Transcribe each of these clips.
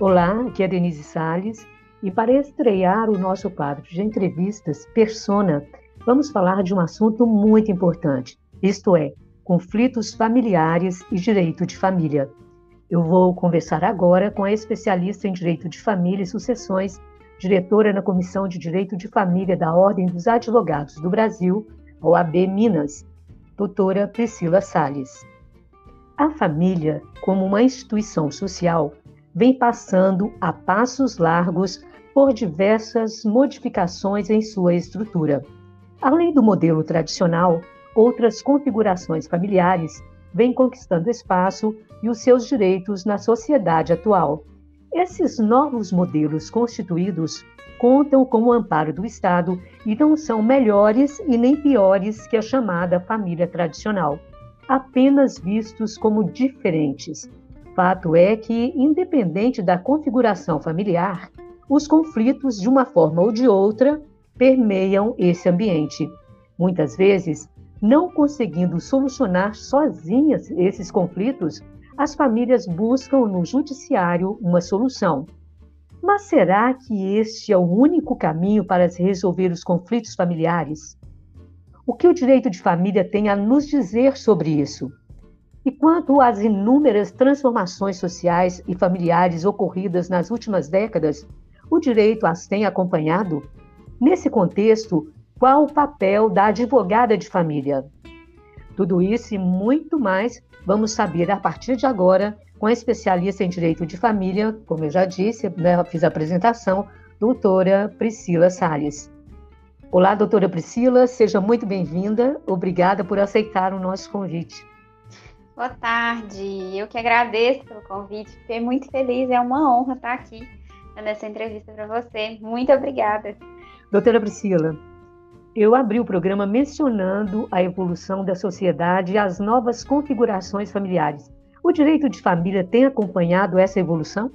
Olá, aqui é Denise Sales e para estrear o nosso quadro de entrevistas Persona, vamos falar de um assunto muito importante, isto é, conflitos familiares e direito de família. Eu vou conversar agora com a especialista em direito de família e sucessões, diretora na Comissão de Direito de Família da Ordem dos Advogados do Brasil, OAB Minas, doutora Priscila Sales. A família, como uma instituição social, vem passando a passos largos por diversas modificações em sua estrutura. Além do modelo tradicional, outras configurações familiares vêm conquistando espaço e os seus direitos na sociedade atual. Esses novos modelos constituídos contam com o amparo do Estado e não são melhores e nem piores que a chamada família tradicional, apenas vistos como diferentes, Fato é que, independente da configuração familiar, os conflitos, de uma forma ou de outra, permeiam esse ambiente. Muitas vezes, não conseguindo solucionar sozinhas esses conflitos, as famílias buscam no judiciário uma solução. Mas será que este é o único caminho para se resolver os conflitos familiares? O que o direito de família tem a nos dizer sobre isso? E quanto às inúmeras transformações sociais e familiares ocorridas nas últimas décadas, o direito as tem acompanhado? Nesse contexto, qual o papel da advogada de família? Tudo isso e muito mais vamos saber a partir de agora com a especialista em direito de família, como eu já disse, né, fiz a apresentação, doutora Priscila Salles. Olá, doutora Priscila, seja muito bem-vinda. Obrigada por aceitar o nosso convite. Boa tarde, eu que agradeço pelo convite, fiquei muito feliz, é uma honra estar aqui nessa entrevista para você. Muito obrigada. Doutora Priscila, eu abri o programa mencionando a evolução da sociedade e as novas configurações familiares. O direito de família tem acompanhado essa evolução?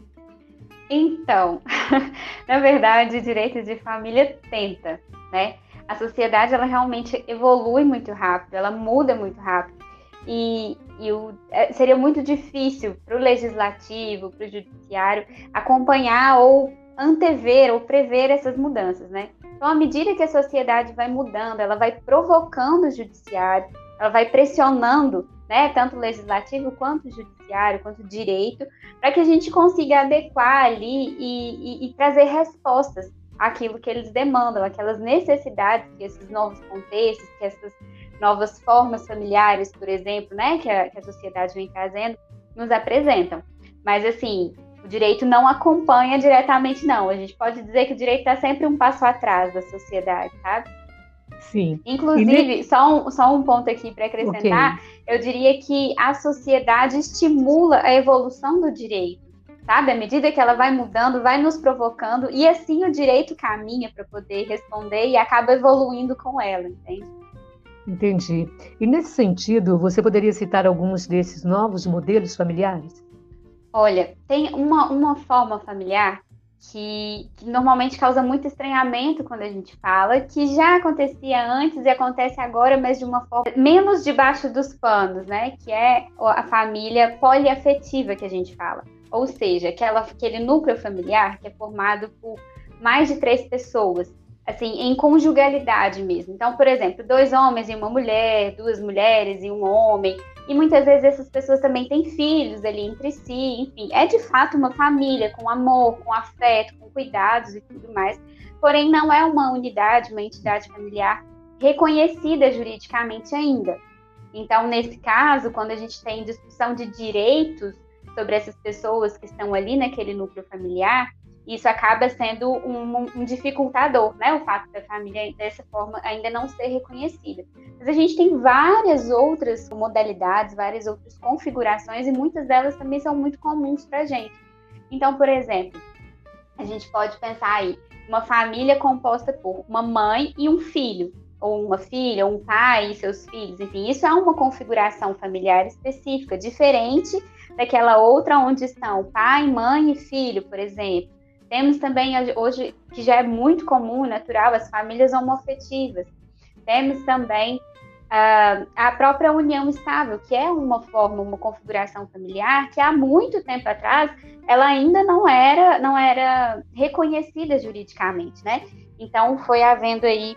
Então, na verdade, o direito de família tenta, né? A sociedade ela realmente evolui muito rápido, ela muda muito rápido. E, e o, é, seria muito difícil para o legislativo, para o judiciário, acompanhar ou antever ou prever essas mudanças, né? Então, à medida que a sociedade vai mudando, ela vai provocando o judiciário, ela vai pressionando, né, tanto o legislativo quanto o judiciário, quanto o direito, para que a gente consiga adequar ali e, e, e trazer respostas àquilo que eles demandam, aquelas necessidades que esses novos contextos, que essas novas formas familiares, por exemplo, né, que a, que a sociedade vem trazendo, nos apresentam. Mas, assim, o direito não acompanha diretamente, não. A gente pode dizer que o direito está sempre um passo atrás da sociedade, sabe? Sim. Inclusive, só, um, só um ponto aqui para acrescentar, okay. eu diria que a sociedade estimula a evolução do direito, sabe? À medida que ela vai mudando, vai nos provocando, e assim o direito caminha para poder responder e acaba evoluindo com ela, entende? Entendi. E nesse sentido, você poderia citar alguns desses novos modelos familiares? Olha, tem uma, uma forma familiar que, que, normalmente causa muito estranhamento quando a gente fala, que já acontecia antes e acontece agora, mas de uma forma menos debaixo dos panos, né? Que é a família poliafetiva que a gente fala. Ou seja, aquela, aquele núcleo familiar que é formado por mais de três pessoas assim, em conjugalidade mesmo. Então, por exemplo, dois homens e uma mulher, duas mulheres e um homem, e muitas vezes essas pessoas também têm filhos ali entre si, enfim, é de fato uma família com amor, com afeto, com cuidados e tudo mais. Porém, não é uma unidade, uma entidade familiar reconhecida juridicamente ainda. Então, nesse caso, quando a gente tem discussão de direitos sobre essas pessoas que estão ali naquele núcleo familiar, isso acaba sendo um, um, dificultador, né? O fato da família dessa forma ainda não ser reconhecida. Mas a gente tem várias outras modalidades, várias outras configurações e muitas delas também são muito comuns para gente. Então, por exemplo, a gente pode pensar aí uma família composta por uma mãe e um filho, ou uma filha, ou um pai e seus filhos, enfim, isso é uma configuração familiar específica, diferente daquela outra onde estão pai, mãe e filho, por exemplo temos também hoje, que já é muito comum, natural, as famílias homoafetivas. Temos também uh, a própria união estável, que é uma forma, uma configuração familiar que há muito tempo atrás ela ainda não era, não era reconhecida juridicamente, né? Então foi havendo aí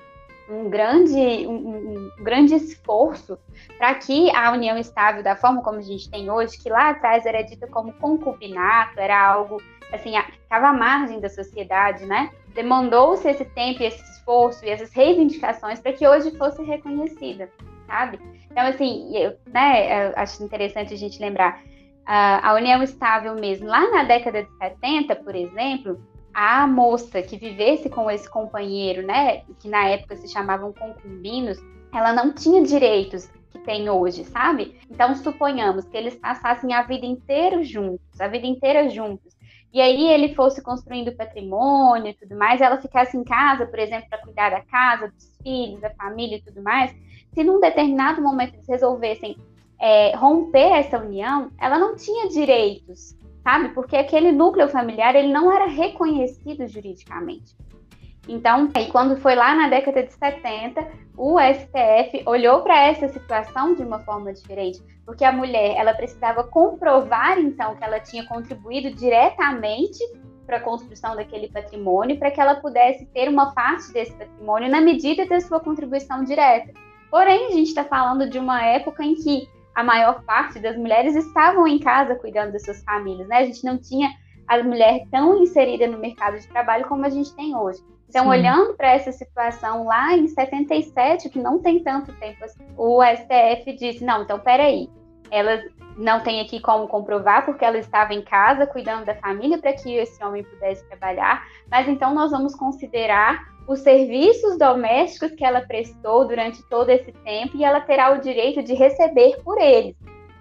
um grande, um, um grande esforço para que a união estável, da forma como a gente tem hoje, que lá atrás era dita como concubinato, era algo assim, estava à margem da sociedade, né? Demandou-se esse tempo e esse esforço e essas reivindicações para que hoje fosse reconhecida, sabe? Então, assim, eu, né, eu acho interessante a gente lembrar a união estável mesmo. Lá na década de 70, por exemplo, a moça que vivesse com esse companheiro, né, que na época se chamavam concubinos, ela não tinha direitos que tem hoje, sabe? Então, suponhamos que eles passassem a vida inteira juntos, a vida inteira juntos. E aí ele fosse construindo patrimônio e tudo mais, ela ficasse em casa, por exemplo, para cuidar da casa, dos filhos, da família e tudo mais. Se num determinado momento eles resolvessem é, romper essa união, ela não tinha direitos, sabe? Porque aquele núcleo familiar ele não era reconhecido juridicamente. Então, aí quando foi lá na década de 70, o STF olhou para essa situação de uma forma diferente, porque a mulher ela precisava comprovar então que ela tinha contribuído diretamente para a construção daquele patrimônio, para que ela pudesse ter uma parte desse patrimônio na medida da sua contribuição direta. Porém, a gente está falando de uma época em que a maior parte das mulheres estavam em casa cuidando das suas famílias, né? A gente não tinha a mulher tão inserida no mercado de trabalho como a gente tem hoje. Então, Sim. olhando para essa situação lá em 77, que não tem tanto tempo, assim, o STF disse: não, então peraí, ela não tem aqui como comprovar, porque ela estava em casa cuidando da família para que esse homem pudesse trabalhar, mas então nós vamos considerar os serviços domésticos que ela prestou durante todo esse tempo e ela terá o direito de receber por eles.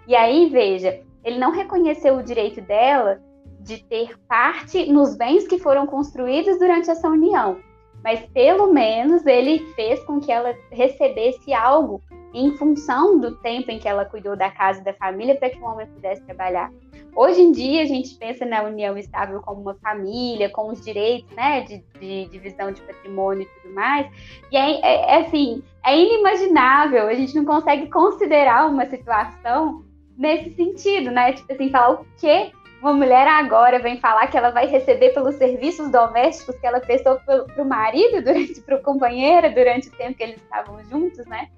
E aí, veja, ele não reconheceu o direito dela de ter parte nos bens que foram construídos durante essa união, mas pelo menos ele fez com que ela recebesse algo em função do tempo em que ela cuidou da casa e da família para que o homem pudesse trabalhar. Hoje em dia, a gente pensa na união estável como uma família, com os direitos né, de, divisão de patrimônio e tudo mais. E é, é, é, assim, é inimaginável, a gente não consegue considerar uma situação nesse sentido, né? Tipo assim, falar o que uma mulher agora vem falar que ela vai receber pelos serviços domésticos que ela prestou para o marido, durante para o companheiro, durante o tempo que eles estavam juntos, né?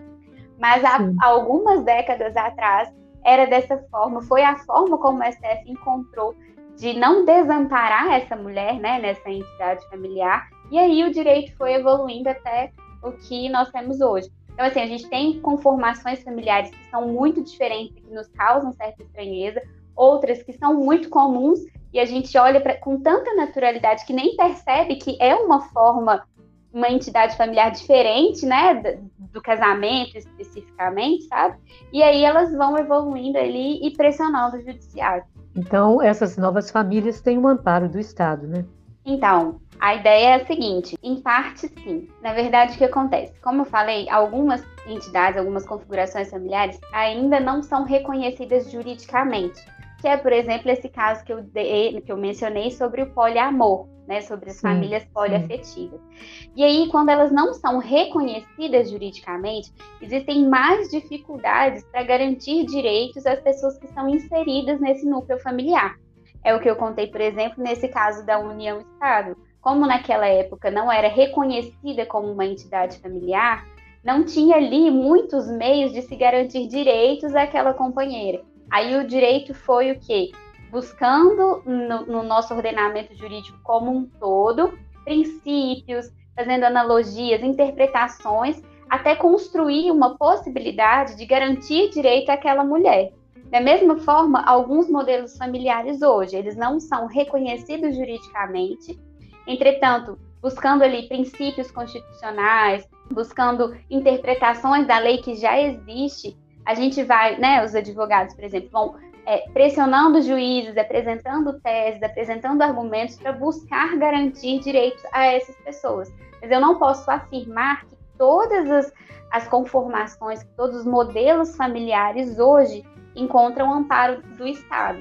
Mas há algumas décadas atrás era dessa forma, foi a forma como o STF encontrou de não desamparar essa mulher, né, nessa entidade familiar, e aí o direito foi evoluindo até o que nós temos hoje. Então, assim, a gente tem conformações familiares que são muito diferentes, que nos causam certa estranheza, outras que são muito comuns e a gente olha pra, com tanta naturalidade que nem percebe que é uma forma uma entidade familiar diferente, né, do, do, casamento especificamente, sabe? E aí elas vão evoluindo ali e pressionando o judiciário. Então, essas novas famílias têm um amparo do Estado, né? Então, a ideia é a seguinte: em parte, sim. Na verdade, o que acontece? Como eu falei, algumas entidades, algumas configurações familiares ainda não são reconhecidas juridicamente que é, por exemplo, esse caso que eu, dei, que eu mencionei sobre o poliamor, né, sobre as sim, famílias poliafetivas. Sim. E aí, quando elas não são reconhecidas juridicamente, existem mais dificuldades para garantir direitos às pessoas que estão inseridas nesse núcleo familiar. É o que eu contei, por exemplo, nesse caso da união estável. Como naquela época não era reconhecida como uma entidade familiar, não tinha ali muitos meios de se garantir direitos àquela companheira. Aí o direito foi o quê? Buscando no, no nosso ordenamento jurídico como um todo princípios, fazendo analogias, interpretações, até construir uma possibilidade de garantir direito àquela mulher. Da mesma forma, alguns modelos familiares hoje, eles não são reconhecidos juridicamente, entretanto, buscando ali princípios constitucionais, buscando interpretações da lei que já existe, a gente vai, né, os advogados, por exemplo, vão é, pressionando juízes, apresentando teses, apresentando argumentos para buscar garantir direitos a essas pessoas. Mas eu não posso afirmar que todas as, as conformações, que todos os modelos familiares hoje encontram amparo do Estado.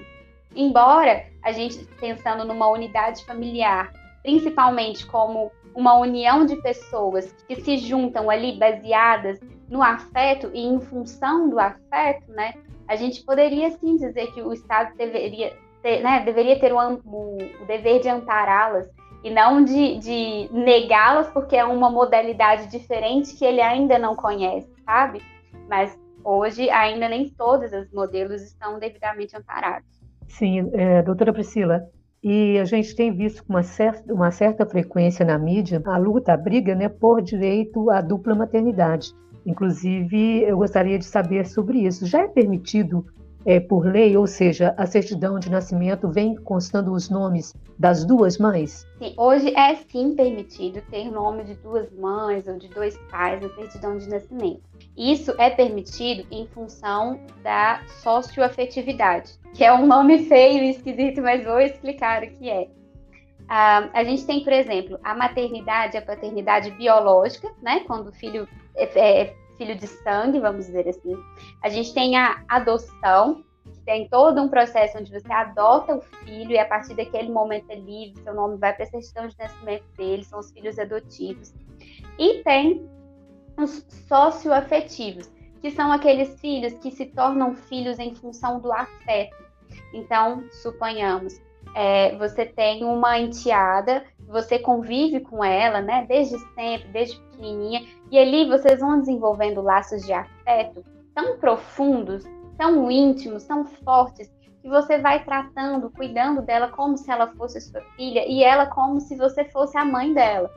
Embora a gente, pensando numa unidade familiar, principalmente como uma união de pessoas que se juntam ali baseadas no afeto e em função do afeto, né, a gente poderia sim dizer que o Estado deveria ter, né, deveria ter o, o, o dever de ampará-las e não de, de negá-las porque é uma modalidade diferente que ele ainda não conhece, sabe? Mas hoje ainda nem todos os modelos estão devidamente amparados. Sim, é, doutora Priscila, e a gente tem visto com uma certa, uma certa frequência na mídia a luta, a briga né, por direito à dupla maternidade. Inclusive, eu gostaria de saber sobre isso. Já é permitido é, por lei, ou seja, a certidão de nascimento vem constando os nomes das duas mães? Sim, hoje é sim permitido ter nome de duas mães ou de dois pais na certidão de nascimento. Isso é permitido em função da socioafetividade, que é um nome feio e esquisito, mas vou explicar o que é. Uh, a gente tem, por exemplo, a maternidade, a paternidade biológica, né? Quando o filho é, é filho de sangue, vamos dizer assim. A gente tem a adoção, que tem todo um processo onde você adota o filho e a partir daquele momento é livre, seu nome vai para a certidão de nascimento dele, são os filhos adotivos. E tem os socioafetivos, que são aqueles filhos que se tornam filhos em função do afeto. Então, suponhamos, é, você tem uma enteada, você convive com ela, né, desde sempre, desde pequenininha, e ali vocês vão desenvolvendo laços de afeto tão profundos, tão íntimos, tão fortes, que você vai tratando, cuidando dela como se ela fosse sua filha e ela como se você fosse a mãe dela,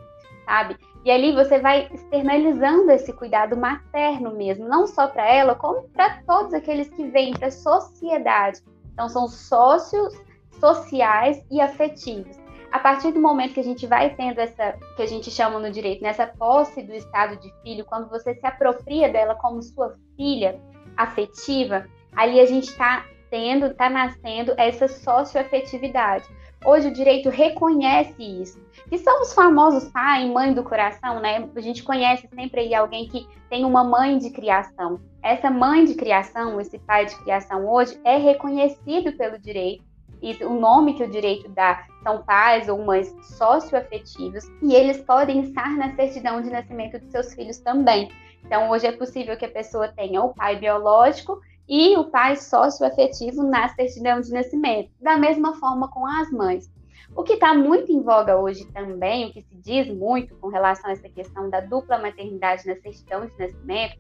sabe? E ali você vai externalizando esse cuidado materno mesmo, não só para ela, como para todos aqueles que vêm para a sociedade. Então são sócios sociais e afetivos a partir do momento que a gente vai tendo essa, que a gente chama no direito, nessa posse do estado de filho, quando você se apropria dela como sua filha afetiva, ali a gente está tendo, está nascendo essa socioafetividade. Hoje o direito reconhece isso. Que são os famosos pai e mãe do coração, né? A gente conhece sempre aí alguém que tem uma mãe de criação. Essa mãe de criação, esse pai de criação hoje é reconhecido pelo direito e o nome que o direito dá são pais ou mães socioafetivos e eles podem estar na certidão de nascimento dos seus filhos também. Então, hoje é possível que a pessoa tenha o pai biológico e o pai socioafetivo na certidão de nascimento, da mesma forma com as mães. O que está muito em voga hoje também, o que se diz muito com relação a essa questão da dupla maternidade na certidão de nascimento,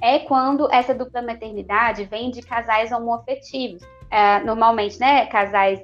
é quando essa dupla maternidade vem de casais homoafetivos é, normalmente, né, casais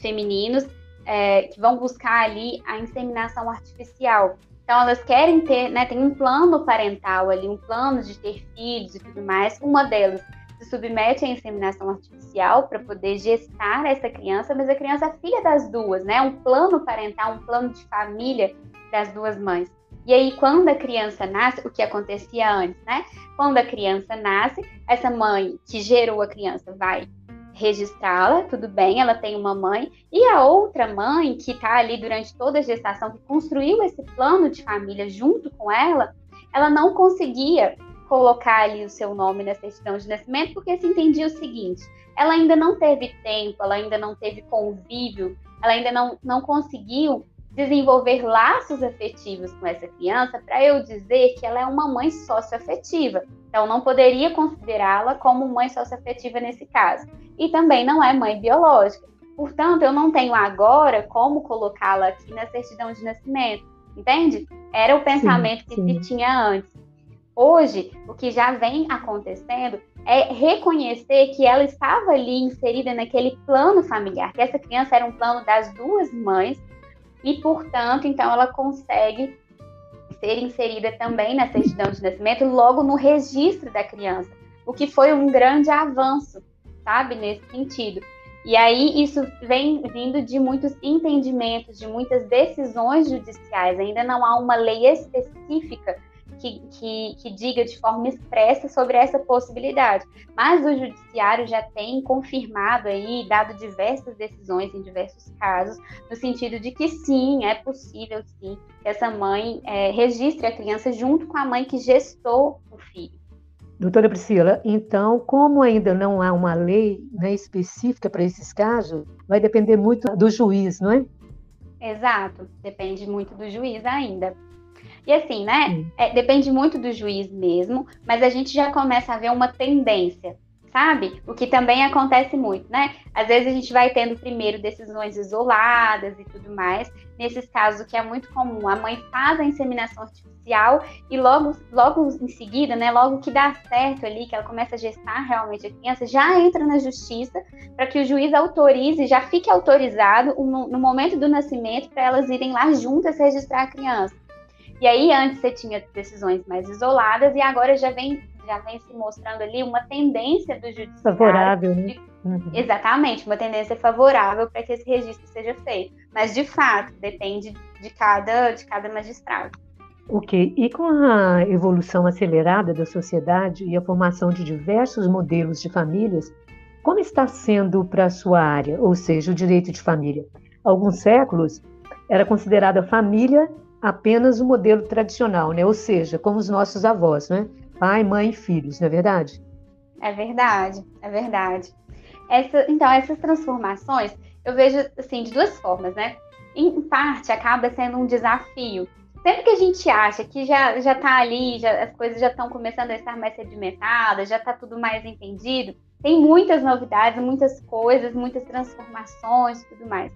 femininos é, que vão buscar ali a inseminação artificial. Então, elas querem ter, né, tem um plano parental ali, um plano de ter filhos e tudo mais. Uma delas se submete à inseminação artificial para poder gestar essa criança, mas a criança é filha das duas, né? Um plano parental, um plano de família das duas mães. E aí, quando a criança nasce, o que acontecia antes, né? Quando a criança nasce, essa mãe que gerou a criança vai registrá-la, tudo bem, ela tem uma mãe, e a outra mãe que está ali durante toda a gestação, que construiu esse plano de família junto com ela, ela não conseguia colocar ali o seu nome na certidão de nascimento, porque se entendia o seguinte: ela ainda não teve tempo, ela ainda não teve convívio, ela ainda não, não conseguiu desenvolver laços afetivos com essa criança para eu dizer que ela é uma mãe socioafetiva. Então, não poderia considerá-la como mãe socioafetiva nesse caso. E também não é mãe biológica. Portanto, eu não tenho agora como colocá-la aqui na certidão de nascimento. Entende? Era o pensamento sim, que sim. se tinha antes. Hoje, o que já vem acontecendo é reconhecer que ela estava ali inserida naquele plano familiar, que essa criança era um plano das duas mães e, portanto, então ela consegue ser inserida também na certidão de nascimento, logo no registro da criança, o que foi um grande avanço, sabe, nesse sentido. E aí isso vem vindo de muitos entendimentos, de muitas decisões judiciais. Ainda não há uma lei específica que, que, que, diga de forma expressa sobre essa possibilidade. Mas o judiciário já tem confirmado aí, dado diversas decisões em diversos casos, no sentido de que sim, é possível sim que essa mãe é, registre a criança junto com a mãe que gestou o filho. Doutora Priscila, então, como ainda não há uma lei né, específica para esses casos, vai depender muito do juiz, não é? Exato, depende muito do juiz ainda. E assim, né? É, depende muito do juiz mesmo, mas a gente já começa a ver uma tendência sabe? O que também acontece muito, né? Às vezes a gente vai tendo primeiro decisões isoladas e tudo mais. Nesses casos, o que é muito comum, a mãe faz a inseminação artificial e logo, logo em seguida, né? Logo que dá certo ali, que ela começa a gestar realmente a criança, já entra na justiça para que o juiz autorize, já fique autorizado no, no momento do nascimento para elas irem lá juntas registrar a criança. E aí, antes você tinha decisões mais isoladas e agora já vem já vem se mostrando ali uma tendência do judiciário. Favorável, né? Uhum. Exatamente, uma tendência favorável para que esse registro seja feito. Mas, de fato, depende de cada, de cada magistrado. Ok. E com a evolução acelerada da sociedade e a formação de diversos modelos de famílias, como está sendo para a sua área, ou seja, o direito de família? Há alguns séculos era considerada família apenas o modelo tradicional, né? ou seja, como os nossos avós, né? Pai, mãe e filhos, não é verdade? É verdade, é verdade. Essa, então, essas transformações eu vejo assim de duas formas, né? Em parte, acaba sendo um desafio. Sempre que a gente acha que já já está ali, já, as coisas já estão começando a estar mais sedimentadas, já está tudo mais entendido, tem muitas novidades, muitas coisas, muitas transformações e tudo mais.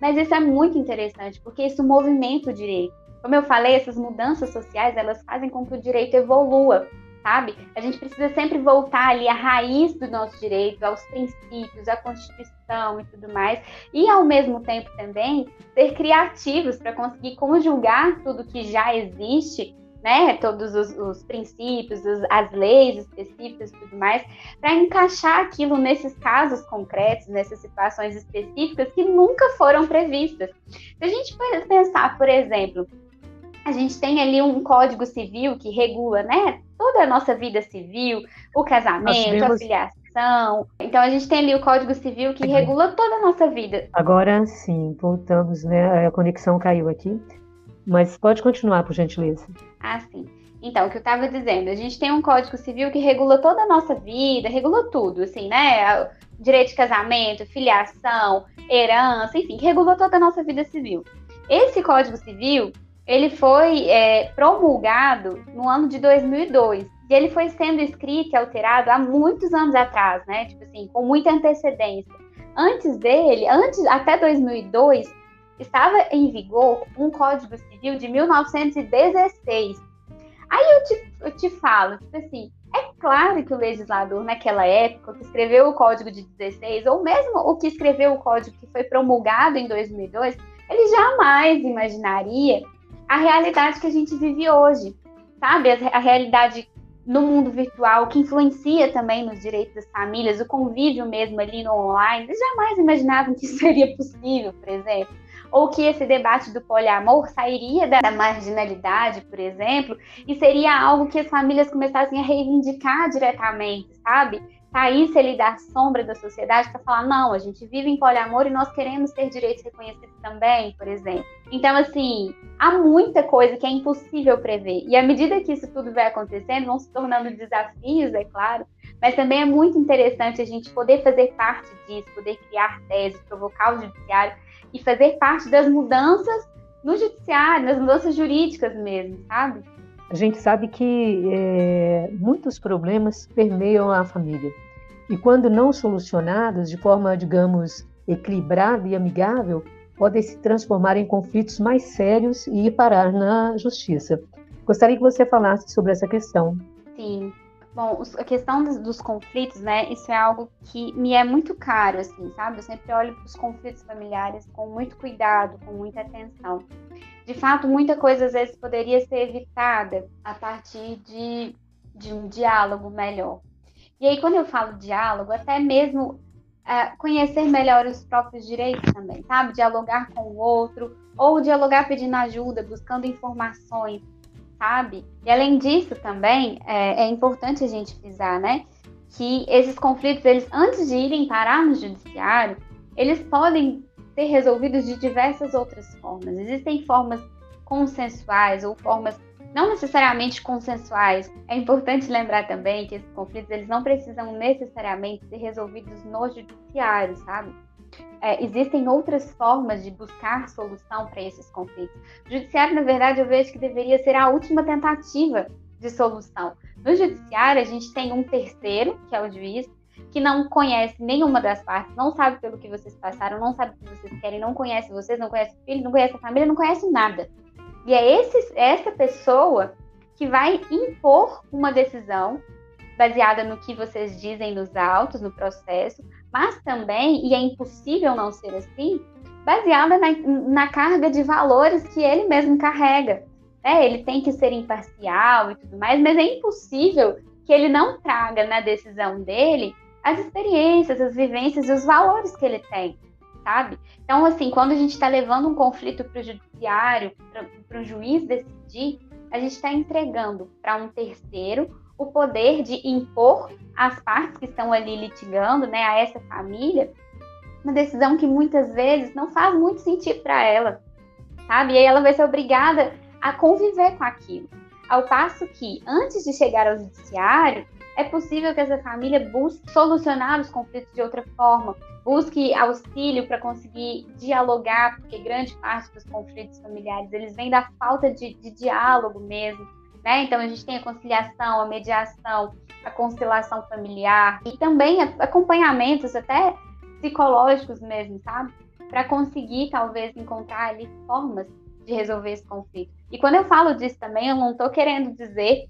Mas isso é muito interessante, porque isso movimenta o direito. Como eu falei, essas mudanças sociais, elas fazem com que o direito evolua sabe? A gente precisa sempre voltar ali à raiz do nosso direito, aos princípios, à Constituição e tudo mais, e ao mesmo tempo também ser criativos para conseguir conjugar tudo que já existe né, todos os, os princípios, os, as leis específicas e tudo mais, para encaixar aquilo nesses casos concretos, nessas situações específicas que nunca foram previstas. Se a gente pensar, por exemplo, a gente tem ali um código civil que regula, né, toda a nossa vida civil, o casamento, a filiação. Então a gente tem ali o Código Civil que aqui. regula toda a nossa vida. Agora sim, voltamos, né? A conexão caiu aqui. Mas pode continuar, por gentileza. Ah, sim. Então, o que eu estava dizendo, a gente tem um Código Civil que regula toda a nossa vida, regula tudo, assim, né? Direito de casamento, filiação, herança, enfim, regula toda a nossa vida civil. Esse Código Civil, ele foi é, promulgado no ano de 2002 e ele foi sendo escrito e alterado há muitos anos atrás, né? Tipo assim, com muita antecedência. Antes dele, antes até 2002, estava em vigor um Código Civil de 1916. Aí eu te, eu te falo, tipo assim, é claro que o legislador naquela época, que escreveu o Código de 16, ou mesmo o que escreveu o Código que foi promulgado em 2002, ele jamais imaginaria a realidade que a gente vive hoje, sabe? A, realidade no mundo virtual, que influencia também nos direitos das famílias, o convívio mesmo ali no online. Eles jamais imaginavam que isso seria possível, por exemplo. Ou que esse debate do poliamor sairia da marginalidade, por exemplo, e seria algo que as famílias começassem a reivindicar diretamente, sabe? Saísse ali da sombra da sociedade para falar, não, a gente vive em poliamor e nós queremos ter direitos reconhecidos também, por exemplo. Então, assim, há muita coisa que é impossível prever. E à medida que isso tudo vai acontecendo, vão se tornando desafios, é claro, mas também é muito interessante a gente poder fazer parte disso, poder criar teses, provocar o judiciário e fazer parte das mudanças no judiciário, nas mudanças jurídicas mesmo, sabe? A gente sabe que é, muitos problemas permeiam a família. E quando não solucionados de forma, digamos, equilibrada e amigável, podem se transformar em conflitos mais sérios e ir parar na justiça. Gostaria que você falasse sobre essa questão. Sim. Bom, a questão dos, dos, conflitos, né? Isso é algo que me é muito caro, assim, sabe? Eu sempre olho para os conflitos familiares com muito cuidado, com muita atenção de fato, muita coisa às vezes poderia ser evitada a partir de, de um diálogo melhor. E aí, quando eu falo diálogo, até mesmo uh, conhecer melhor os próprios direitos também, sabe? Dialogar com o outro, ou dialogar pedindo ajuda, buscando informações, sabe? E além disso também, é, é importante a gente frisar, né? Que esses conflitos, eles antes de irem parar no judiciário, eles podem ser resolvidos de diversas outras formas. Existem formas consensuais ou formas não necessariamente consensuais. É importante lembrar também que esses conflitos eles não precisam necessariamente ser resolvidos no judiciário, sabe? é, existem outras formas de buscar solução para esses conflitos. O judiciário, na verdade, eu vejo que deveria ser a última tentativa de solução. No judiciário, a gente tem um terceiro, que é o juiz, que não conhece nenhuma das partes, não sabe pelo que vocês passaram, não sabe o que vocês querem, não conhece vocês, não conhece o filho, não conhece a família, não conhece nada. E é esse, essa pessoa que vai impor uma decisão baseada no que vocês dizem nos autos, no processo, mas também, e é impossível não ser assim, baseada na, na carga de valores que ele mesmo carrega. É, ele tem que ser imparcial e tudo mais, mas é impossível que ele não traga na decisão dele as experiências, as vivências e os valores que ele tem, sabe? Então, assim, quando a gente está levando um conflito para o judiciário, para o juiz decidir, a gente está entregando para um terceiro o poder de impor às partes que estão ali litigando, né, a essa família, uma decisão que muitas vezes não faz muito sentido para ela, sabe? E aí ela vai ser obrigada a conviver com aquilo. Ao passo que, antes de chegar ao judiciário, é possível que essa família busque solucionar os conflitos de outra forma, busque auxílio para conseguir dialogar, porque grande parte dos conflitos familiares eles vêm da falta de, de diálogo mesmo. Né? Então a gente tem a conciliação, a mediação, a conciliação familiar e também acompanhamentos até psicológicos mesmo, sabe? Para conseguir talvez encontrar ali formas de resolver esse conflito. E quando eu falo disso também, eu não estou querendo dizer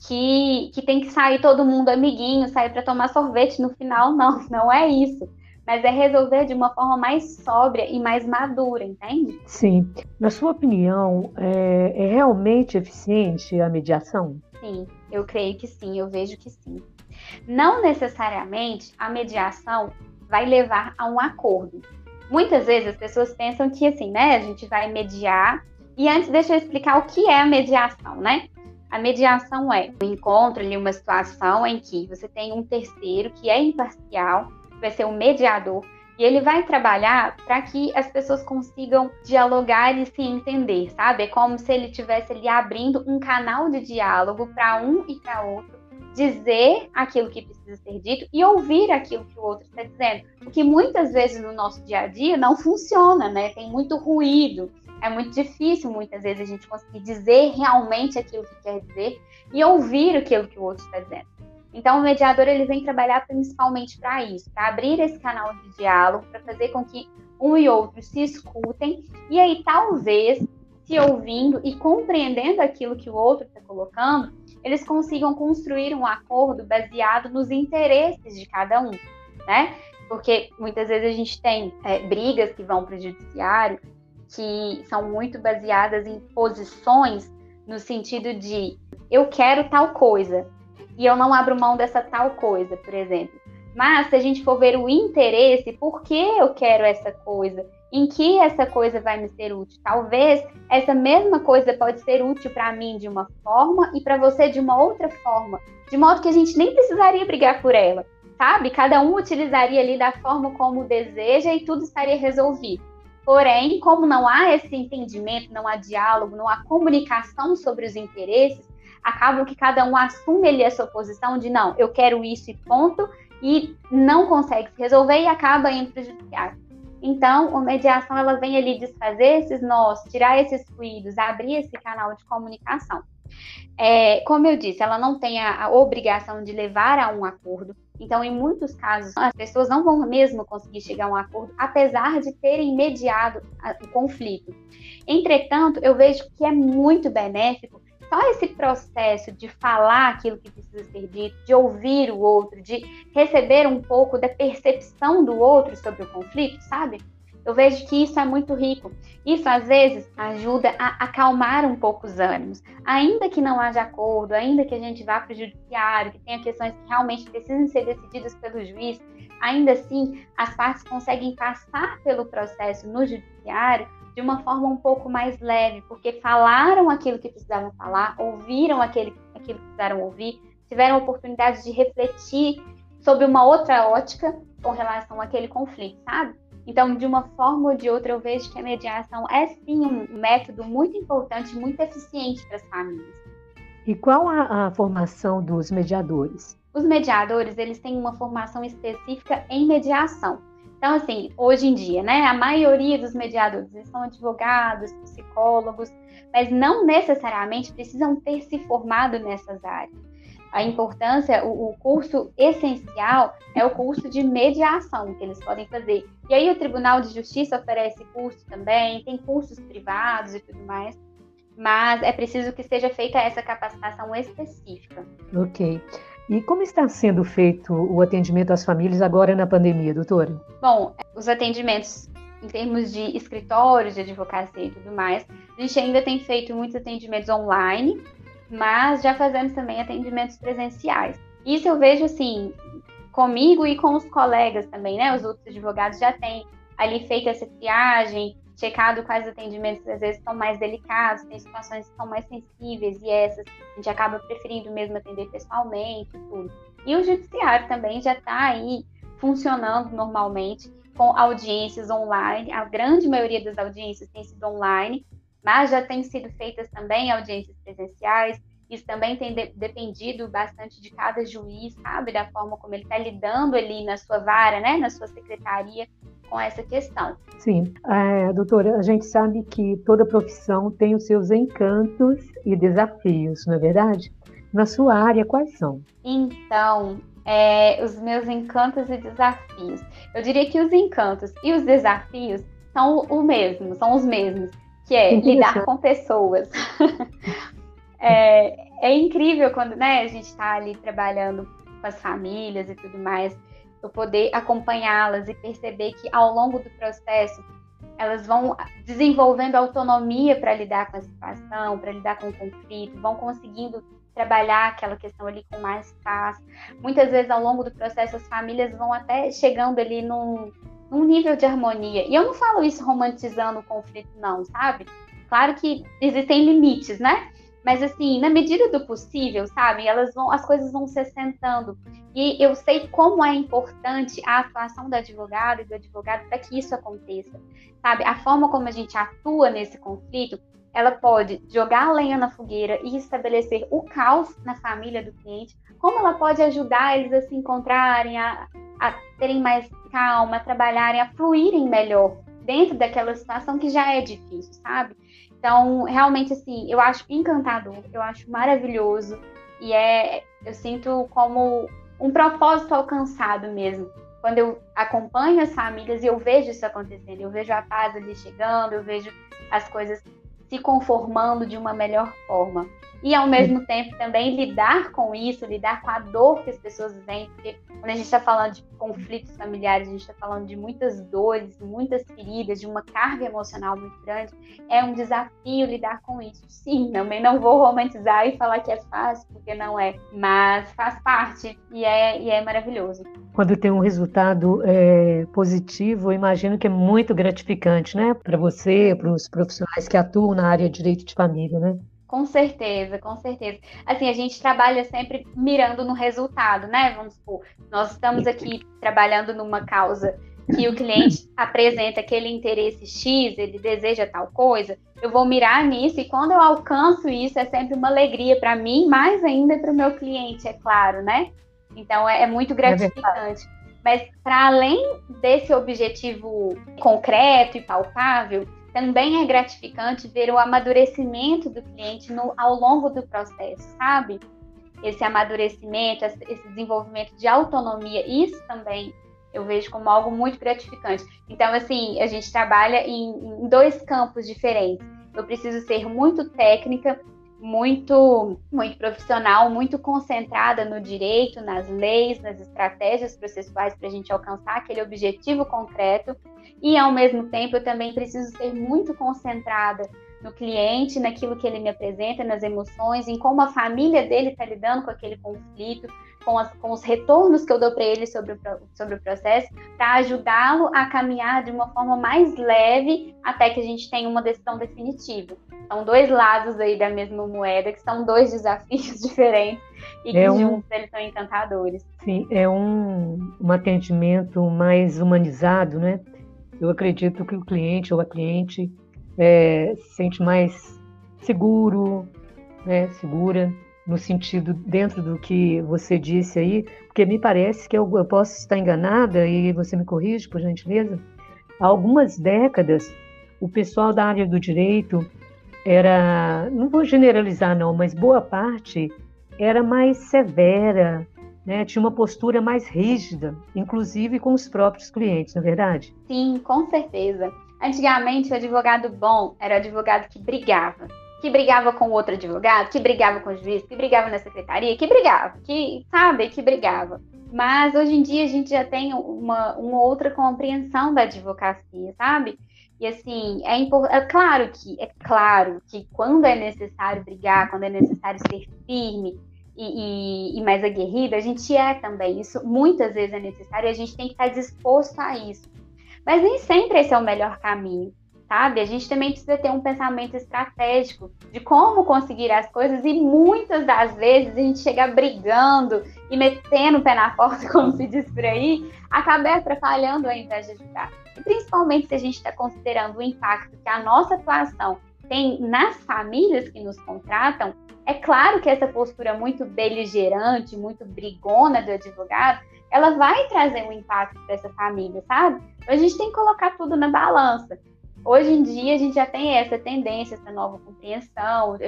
que, que tem que sair todo mundo amiguinho, sair para tomar sorvete no final, não, não é isso. Mas é resolver de uma forma mais sóbria e mais madura, entende? Sim. Na sua opinião, é, é realmente eficiente a mediação? Sim, eu creio que sim, eu vejo que sim. Não necessariamente a mediação vai levar a um acordo. Muitas vezes as pessoas pensam que assim, né, a gente vai mediar. E antes deixa eu explicar o que é a mediação, né? A mediação é um encontro ali, uma situação em que você tem um terceiro que é imparcial, vai ser um mediador, e ele vai trabalhar para que as pessoas consigam dialogar e se entender, sabe? É como se ele estivesse ali abrindo um canal de diálogo para um e para outro dizer aquilo que precisa ser dito e ouvir aquilo que o outro está dizendo. O que muitas vezes no nosso dia a dia não funciona, né? Tem muito ruído, é muito difícil muitas vezes a gente conseguir dizer realmente aquilo que quer dizer e ouvir aquilo que o outro está dizendo. Então, o mediador ele vem trabalhar principalmente para isso, para abrir esse canal de diálogo, para fazer com que um e outro se escutem e aí talvez se ouvindo e compreendendo aquilo que o outro está colocando, eles consigam construir um acordo baseado nos interesses de cada um, né? Porque muitas vezes a gente tem é, brigas que vão para o judiciário que são muito baseadas em posições no sentido de eu quero tal coisa e eu não abro mão dessa tal coisa, por exemplo. Mas se a gente for ver o interesse, por que eu quero essa coisa? Em que essa coisa vai me ser útil? Talvez essa mesma coisa pode ser útil para mim de uma forma e para você de uma outra forma, de modo que a gente nem precisaria brigar por ela, sabe? Cada um utilizaria ali da forma como deseja e tudo estaria resolvido. Porém, como não há esse entendimento, não há diálogo, não há comunicação sobre os interesses, acaba que cada um assume ali a sua posição de não, eu quero isso e ponto, e não consegue se resolver e acaba indo para o judiciário. Então, a mediação ela vem ali desfazer esses nós, tirar esses ruídos, abrir esse canal de comunicação. É, como eu disse, ela não tem a, a obrigação de levar a um acordo, então, em muitos casos, as pessoas não vão mesmo conseguir chegar a um acordo, apesar de terem mediado o conflito. Entretanto, eu vejo que é muito benéfico só esse processo de falar aquilo que precisa ser dito, de ouvir o outro, de receber um pouco da percepção do outro sobre o conflito, sabe? Eu vejo que isso é muito rico. Isso, às vezes, ajuda a acalmar um pouco os ânimos. Ainda que não haja acordo, ainda que a gente vá para o judiciário, que tenha questões que realmente precisam ser decididas pelo juiz, ainda assim, as partes conseguem passar pelo processo no judiciário de uma forma um pouco mais leve, porque falaram aquilo que precisavam falar, ouviram aquele, aquilo que precisaram ouvir, tiveram a oportunidade de refletir sobre uma outra ótica com relação àquele conflito, sabe? Então, de uma forma ou de outra, eu vejo que a mediação é sim um método muito importante, muito eficiente para as famílias. E qual a, a formação dos mediadores? Os mediadores, eles têm uma formação específica em mediação. Então, assim, hoje em dia, né, a maioria dos mediadores são advogados, psicólogos, mas não necessariamente precisam ter se formado nessas áreas. A importância, o, o curso essencial é o curso de mediação que eles podem fazer. E aí o Tribunal de Justiça oferece curso também, tem cursos privados e tudo mais mas é preciso que seja feita essa capacitação específica. Ok. E como está sendo feito o atendimento às famílias agora na pandemia, doutora? Bom, os atendimentos em termos de escritórios de advocacia e tudo mais, a gente ainda tem feito muitos atendimentos online, mas já fazemos também atendimentos presenciais. Isso eu vejo assim, comigo e com os colegas também, né? Os outros advogados já têm ali feito essa triagem, checado quais atendimentos às vezes são mais delicados, tem situações que são mais sensíveis e essas a gente acaba preferindo mesmo atender pessoalmente e tudo. E o judiciário também já está aí funcionando normalmente com audiências online. A grande maioria das audiências tem sido online, mas já tem sido feitas também audiências presenciais. Isso também tem de dependido bastante de cada juiz, sabe, da forma como ele está lidando ali na sua vara, né, na sua secretaria com essa questão. Sim, é, doutora, a gente sabe que toda profissão tem os seus encantos e desafios, não é verdade? Na sua área, quais são? Então, é, os meus encantos e desafios. Eu diria que os encantos e os desafios são o mesmo, são os mesmos, que é lidar com pessoas. é, é, incrível quando né, a gente está ali trabalhando com as famílias e tudo mais eu poder acompanhá-las e perceber que ao longo do processo elas vão desenvolvendo autonomia para lidar com a situação, para lidar com o conflito, vão conseguindo trabalhar aquela questão ali com mais paz. Muitas vezes ao longo do processo as famílias vão até chegando ali num, num nível de harmonia. E eu não falo isso romantizando o conflito, não, sabe? Claro que existem limites, né? Mas assim, na medida do possível, sabe? Elas vão, as coisas vão se assentando. E eu sei como é importante a atuação do advogado e do advogado para que isso aconteça. Sabe? A forma como a gente atua nesse conflito, ela pode jogar a lenha na fogueira e estabelecer o caos na família do cliente, como ela pode ajudar eles a se encontrarem, a, a terem mais calma, a trabalharem, a fluírem melhor dentro daquela situação que já é difícil, sabe? Então, realmente, assim, eu acho encantador, eu acho maravilhoso e é, eu sinto como um propósito alcançado mesmo. Quando eu acompanho as famílias e eu vejo isso acontecendo, eu vejo a paz ali chegando, eu vejo as coisas se conformando de uma melhor forma e ao mesmo tempo também lidar com isso, lidar com a dor que as pessoas têm, porque quando a gente está falando de conflitos familiares, a gente está falando de muitas dores, muitas feridas, de uma carga emocional muito grande, é um desafio lidar com isso. Sim, também não vou romantizar e falar que é fácil, porque não é, mas faz parte e é, e é maravilhoso. Quando tem um resultado é, positivo, eu imagino que é muito gratificante, né, para você, para os profissionais que atuam na área de direito de família, né? Com certeza, com certeza. Assim, a gente trabalha sempre mirando no resultado, né? Vamos supor, nós estamos aqui trabalhando numa causa que o cliente apresenta aquele interesse X, ele deseja tal coisa, eu vou mirar nisso e quando eu alcanço isso é sempre uma alegria para mim, mais ainda para o meu cliente, é claro, né? Então é, é muito é gratificante. É Mas para além desse objetivo concreto e palpável, também é gratificante ver o amadurecimento do cliente no, ao longo do processo, sabe? Esse amadurecimento, esse desenvolvimento de autonomia, isso também eu vejo como algo muito gratificante. Então, assim, a gente trabalha em, em dois campos diferentes. Eu preciso ser muito técnica, muito, muito profissional, muito concentrada no direito, nas leis, nas estratégias processuais para a gente alcançar aquele objetivo concreto. E ao mesmo tempo, eu também preciso ser muito concentrada no cliente, naquilo que ele me apresenta, nas emoções, em como a família dele está lidando com aquele conflito, com, as, com, os retornos que eu dou para ele sobre o, sobre o processo, para ajudá-lo a caminhar de uma forma mais leve até que a gente tenha uma decisão definitiva. São dois lados aí da mesma moeda, que são dois desafios diferentes e que é um, juntos eles são encantadores. Sim, é um, um atendimento mais humanizado, né? eu acredito que o cliente ou a cliente é, se sente mais seguro, né, segura, no sentido dentro do que você disse aí, porque me parece que eu, eu posso estar enganada e você me corrige, por gentileza. Há algumas décadas, o pessoal da área do direito era, não vou generalizar não, mas boa parte era mais severa, né? tinha uma postura mais rígida, inclusive com os próprios clientes, não é verdade? Sim, com certeza. Antigamente, o advogado bom era o advogado que brigava. Que brigava com outro advogado, que brigava com o juiz, que brigava na secretaria, que brigava, que, sabe, que brigava. Mas hoje em dia a gente já tem uma, uma outra compreensão da advocacia, sabe? E assim, é, é claro que é claro que quando é necessário brigar, quando é necessário ser firme e, e, e mais aguerrido, a gente é também. Isso muitas vezes é necessário e a gente tem que estar disposto a isso. Mas nem sempre esse é o melhor caminho, sabe? A gente também precisa ter um pensamento estratégico de como conseguir as coisas e muitas das vezes a gente chega brigando e metendo o pé na porta, como se diz por aí, acaba atrapalhando ao invés de ajudar. E principalmente se a gente está considerando o impacto que a nossa atuação tem nas famílias que nos contratam, é claro que essa postura muito beligerante, muito brigona do advogado, ela vai trazer um impacto para essa família, sabe? Então, a gente tem que colocar tudo na balança. Hoje em dia, a gente já tem essa tendência, essa nova compreensão.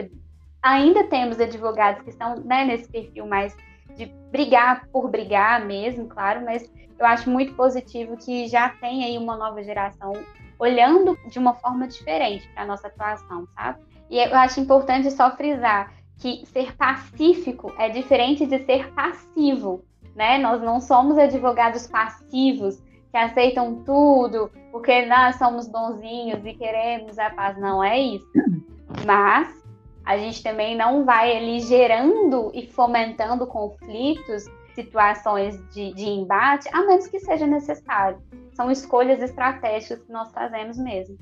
Ainda temos advogados que estão né, nesse perfil mais de brigar por brigar mesmo, claro, mas eu acho muito positivo que já tem aí uma nova geração olhando de uma forma diferente para a nossa atuação, sabe? E eu acho importante só frisar que ser pacífico é diferente de ser passivo né? Nós não somos advogados passivos que aceitam tudo porque nós somos bonzinhos e queremos a paz. Não é isso. Mas a gente também não vai ali gerando e fomentando conflitos, situações de, de embate, a menos que seja necessário. São escolhas estratégicas que nós fazemos mesmo.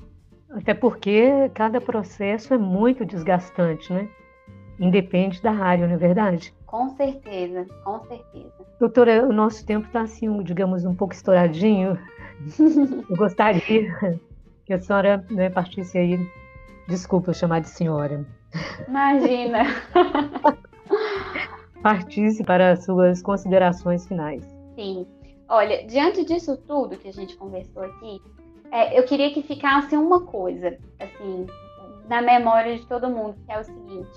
Até porque cada processo é muito desgastante, né? Independe da área, não é verdade? Com certeza, com certeza. Doutora, o nosso tempo está assim, digamos, um pouco estouradinho. Eu gostaria que a senhora né, partisse aí. Desculpa eu chamar de senhora. Imagina. partisse para as suas considerações finais. Sim. Olha, diante disso tudo que a gente conversou aqui, é, eu queria que ficasse uma coisa, assim, na memória de todo mundo, que é o seguinte: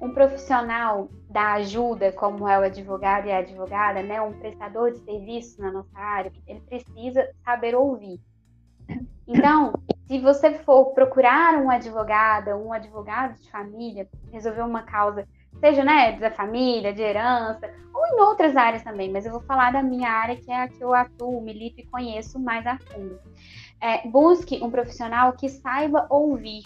um profissional da ajuda, como é o advogado e a advogada, né, um prestador de serviço na nossa área, ele precisa saber ouvir. Então, se você for procurar um advogado, um advogado de família, resolver uma causa, seja né, da família, de herança, ou em outras áreas também, mas eu vou falar da minha área, que é a que eu atuo, milito e conheço mais a fundo. É, busque um profissional que saiba ouvir,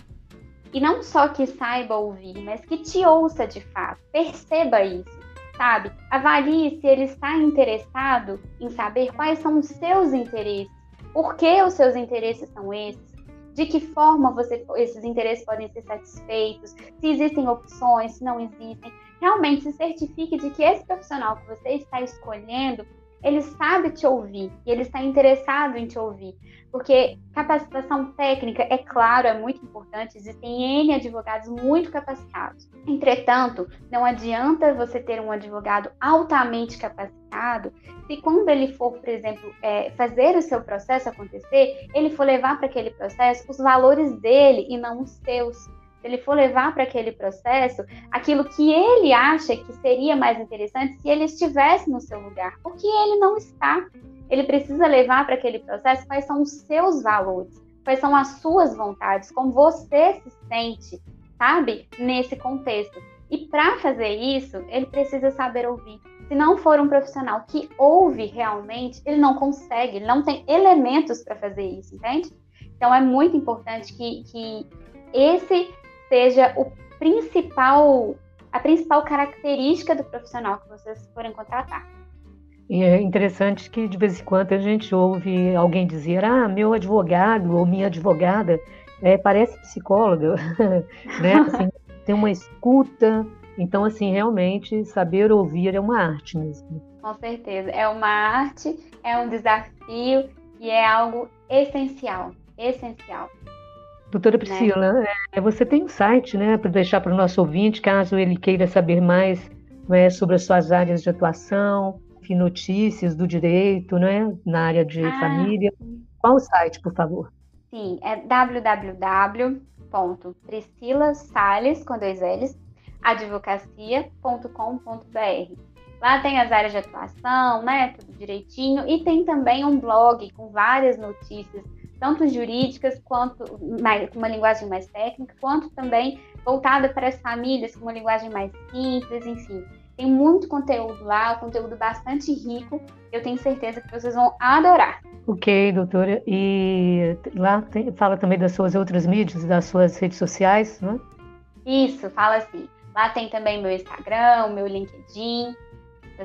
e não só que saiba ouvir, mas que te ouça de fato. Perceba isso, sabe? Avalie se ele está interessado em saber quais são os seus interesses, por que os seus interesses são esses, de que forma você, esses interesses podem ser satisfeitos, se existem opções, se não existem. Realmente se certifique de que esse profissional que você está escolhendo ele sabe te ouvir e ele está interessado em te ouvir. Porque capacitação técnica, é claro, é muito importante, existem N advogados muito capacitados. Entretanto, não adianta você ter um advogado altamente capacitado se quando ele for, por exemplo, é, fazer o seu processo acontecer, ele for levar para aquele processo os valores dele e não os seus se ele for levar para aquele processo aquilo que ele acha que seria mais interessante se ele estivesse no seu lugar, porque ele não está. Ele precisa levar para aquele processo quais são os seus valores, quais são as suas vontades, como você se sente, sabe, nesse contexto. E para fazer isso, ele precisa saber ouvir. Se não for um profissional que ouve realmente, ele não consegue, ele não tem elementos para fazer isso, entende? Então é muito importante que, que esse seja o principal, a principal característica do profissional que vocês forem contratar. E é interessante que de vez em quando a gente ouve alguém dizer: ah, meu advogado ou minha advogada é, parece psicóloga, né? Assim, tem uma escuta. Então, assim, realmente saber ouvir é uma arte mesmo. Com certeza, é uma arte, é um desafio e é algo essencial, essencial. Doutora né? Priscila, né? você tem um site né, para deixar para o nosso ouvinte, caso ele queira saber mais né, sobre as suas áreas de atuação, notícias do direito né, na área de ah, família. Qual o site, por favor? Sim, é www.priscilasales, com dois L's, advocacia.com.br. Lá tem as áreas de atuação, né, tudo direitinho, e tem também um blog com várias notícias, tanto jurídicas quanto mais, com uma linguagem mais técnica, quanto também voltada para as famílias com uma linguagem mais simples, enfim. Tem muito conteúdo lá, um conteúdo bastante rico. Eu tenho certeza que vocês vão adorar. Ok, doutora. E lá tem, fala também das suas outras mídias, das suas redes sociais, né? Isso, fala assim. Lá tem também meu Instagram, meu LinkedIn.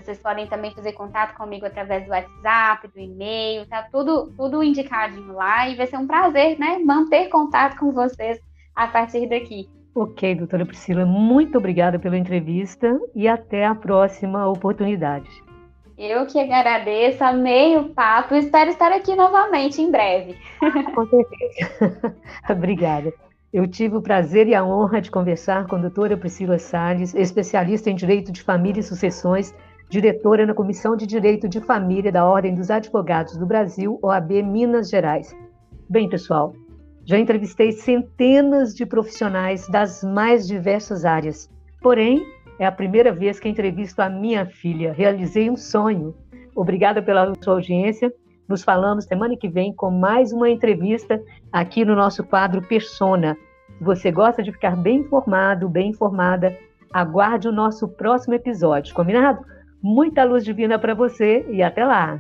Vocês podem também fazer contato comigo através do WhatsApp, do e-mail, tá tudo, tudo indicadinho lá e vai ser um prazer, né, manter contato com vocês a partir daqui. Ok, doutora Priscila, muito obrigada pela entrevista e até a próxima oportunidade. Eu que agradeço, amei o papo espero estar aqui novamente em breve. Com certeza. obrigada. Eu tive o prazer e a honra de conversar com a doutora Priscila Salles, especialista em Direito de Família e Sucessões diretora na Comissão de Direito de Família da Ordem dos Advogados do Brasil, OAB Minas Gerais. Bem, pessoal, já entrevistei centenas de profissionais das mais diversas áreas. Porém, é a primeira vez que entrevisto a minha filha. Realizei um sonho. Obrigada pela sua audiência. Nos falamos semana que vem com mais uma entrevista aqui no nosso quadro Persona. Se você gosta de ficar bem informado, bem informada, aguarde o nosso próximo episódio, combinado? Muita luz divina para você e até lá!